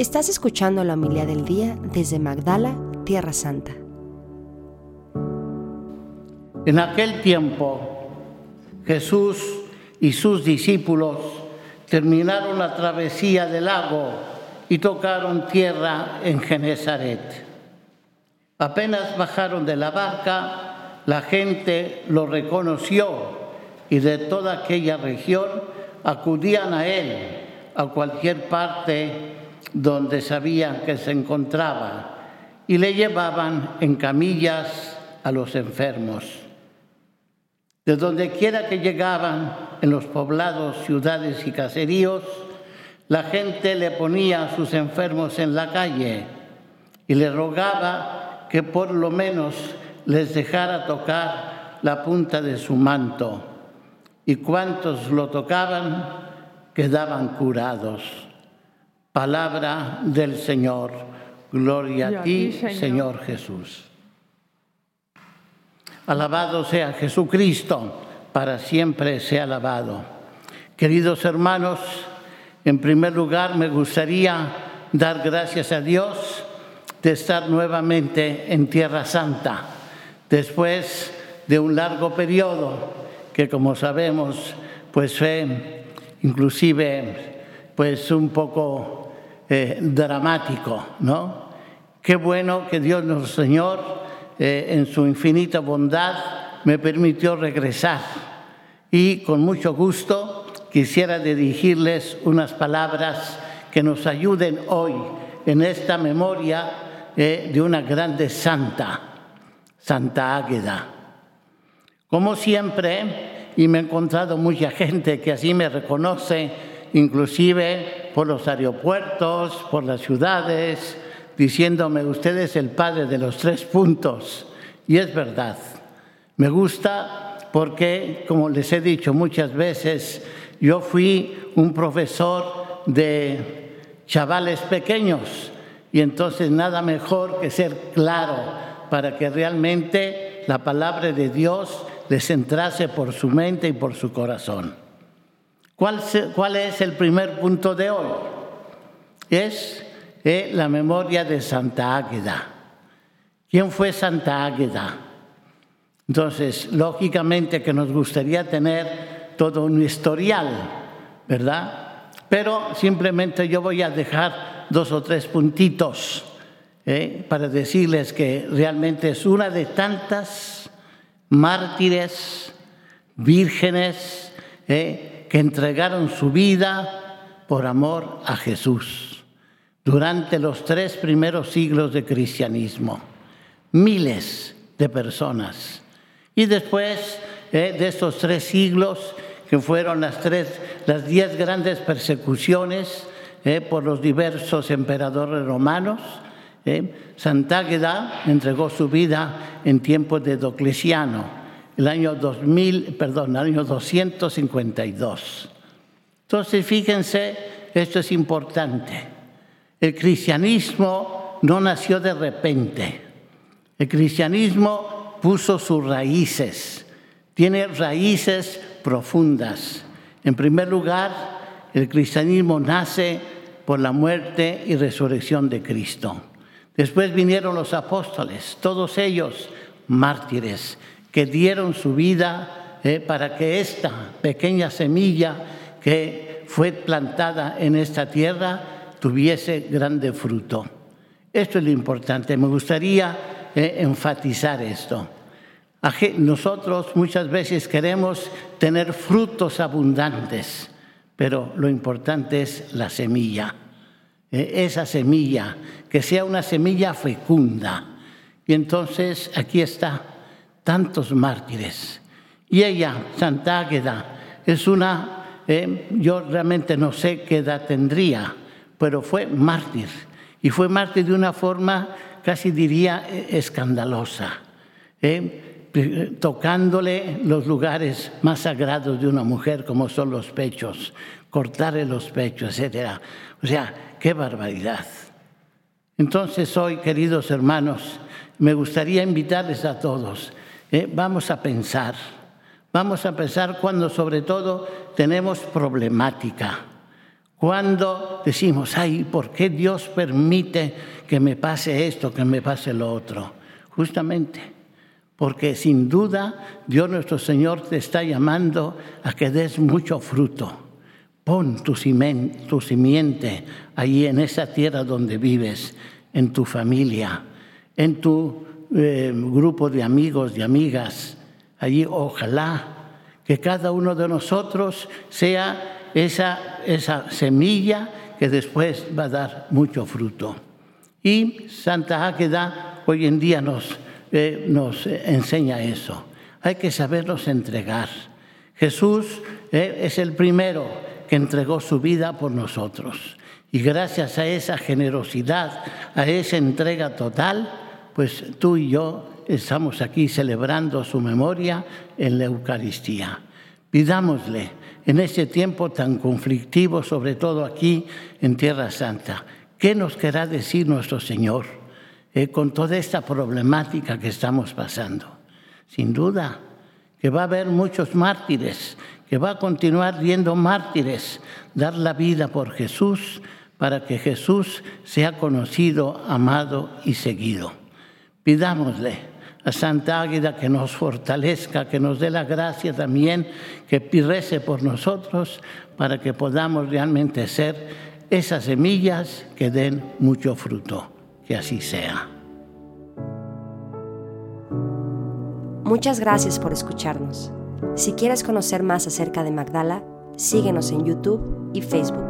Estás escuchando la humildad del día desde Magdala, Tierra Santa. En aquel tiempo, Jesús y sus discípulos terminaron la travesía del lago y tocaron tierra en Genezaret. Apenas bajaron de la barca, la gente lo reconoció y de toda aquella región acudían a él a cualquier parte donde sabían que se encontraba y le llevaban en camillas a los enfermos. De donde quiera que llegaban, en los poblados, ciudades y caseríos, la gente le ponía a sus enfermos en la calle y le rogaba que por lo menos les dejara tocar la punta de su manto. Y cuantos lo tocaban, quedaban curados. Palabra del Señor. Gloria a ti, Señor Jesús. Alabado sea Jesucristo, para siempre sea alabado. Queridos hermanos, en primer lugar me gustaría dar gracias a Dios de estar nuevamente en Tierra Santa, después de un largo periodo que como sabemos pues fue inclusive pues un poco eh, dramático, ¿no? Qué bueno que Dios nuestro Señor eh, en su infinita bondad me permitió regresar y con mucho gusto quisiera dirigirles unas palabras que nos ayuden hoy en esta memoria eh, de una grande santa, Santa Águeda. Como siempre, y me he encontrado mucha gente que así me reconoce, inclusive por los aeropuertos, por las ciudades, diciéndome, usted es el padre de los tres puntos. Y es verdad. Me gusta porque, como les he dicho muchas veces, yo fui un profesor de chavales pequeños y entonces nada mejor que ser claro para que realmente la palabra de Dios les entrase por su mente y por su corazón. ¿Cuál, es el primer punto de hoy? Es es la memoria de Santa Águeda. ¿Quién fue Santa Águeda? Entonces, lógicamente que nos gustaría tener todo un historial, ¿verdad? Pero simplemente yo voy a dejar dos o tres puntitos ¿eh? para decirles que realmente es una de tantas mártires, vírgenes, ¿eh? Que entregaron su vida por amor a Jesús durante los tres primeros siglos de cristianismo. Miles de personas. Y después eh, de estos tres siglos, que fueron las, tres, las diez grandes persecuciones eh, por los diversos emperadores romanos, eh, Santágueda entregó su vida en tiempos de Docleciano, el año 2000, perdón, el año 252. Entonces, fíjense, esto es importante. El cristianismo no nació de repente. El cristianismo puso sus raíces, tiene raíces profundas. En primer lugar, el cristianismo nace por la muerte y resurrección de Cristo. Después vinieron los apóstoles, todos ellos mártires, que dieron su vida eh, para que esta pequeña semilla que fue plantada en esta tierra tuviese grande fruto. Esto es lo importante. Me gustaría eh, enfatizar esto. Nosotros muchas veces queremos tener frutos abundantes, pero lo importante es la semilla. Eh, esa semilla, que sea una semilla fecunda. Y entonces aquí está, tantos mártires. Y ella, Santa Águeda, es una, eh, yo realmente no sé qué edad tendría, pero fue mártir. Y fue mártir de una forma, casi diría, escandalosa, ¿eh? tocándole los lugares más sagrados de una mujer, como son los pechos, cortarle los pechos, etc. O sea, qué barbaridad. Entonces hoy, queridos hermanos, me gustaría invitarles a todos, ¿eh? vamos a pensar, vamos a pensar cuando sobre todo tenemos problemática Cuando decimos, ay, ¿por qué Dios permite que me pase esto, que me pase lo otro? Justamente porque sin duda Dios nuestro Señor te está llamando a que des mucho fruto. Pon tu, simiente allí en esa tierra donde vives, en tu familia, en tu eh, grupo de amigos, y amigas. Allí ojalá que cada uno de nosotros sea esa, esa semilla que después va a dar mucho fruto. Y Santa Águeda hoy en día nos nos enseña eso. Hay que saberlos entregar. Jesús eh, es el primero que entregó su vida por nosotros. Y gracias a esa generosidad, a esa entrega total, pues tú y yo estamos aquí celebrando su memoria en la Eucaristía. Pidámosle en este tiempo tan conflictivo, sobre todo aquí en Tierra Santa, ¿qué nos querrá decir nuestro Señor? Eh, con toda esta problemática que estamos pasando. Sin duda que va a haber muchos mártires, que va a continuar viendo mártires, dar la vida por Jesús para que Jesús sea conocido, amado y seguido. Pidámosle a Santa Águeda que nos fortalezca, que nos dé la gracia también, que rece por nosotros para que podamos realmente ser esas semillas que den mucho fruto. Que así sea. Muchas gracias por escucharnos. Si quieres conocer más acerca de Magdala, síguenos en YouTube y Facebook.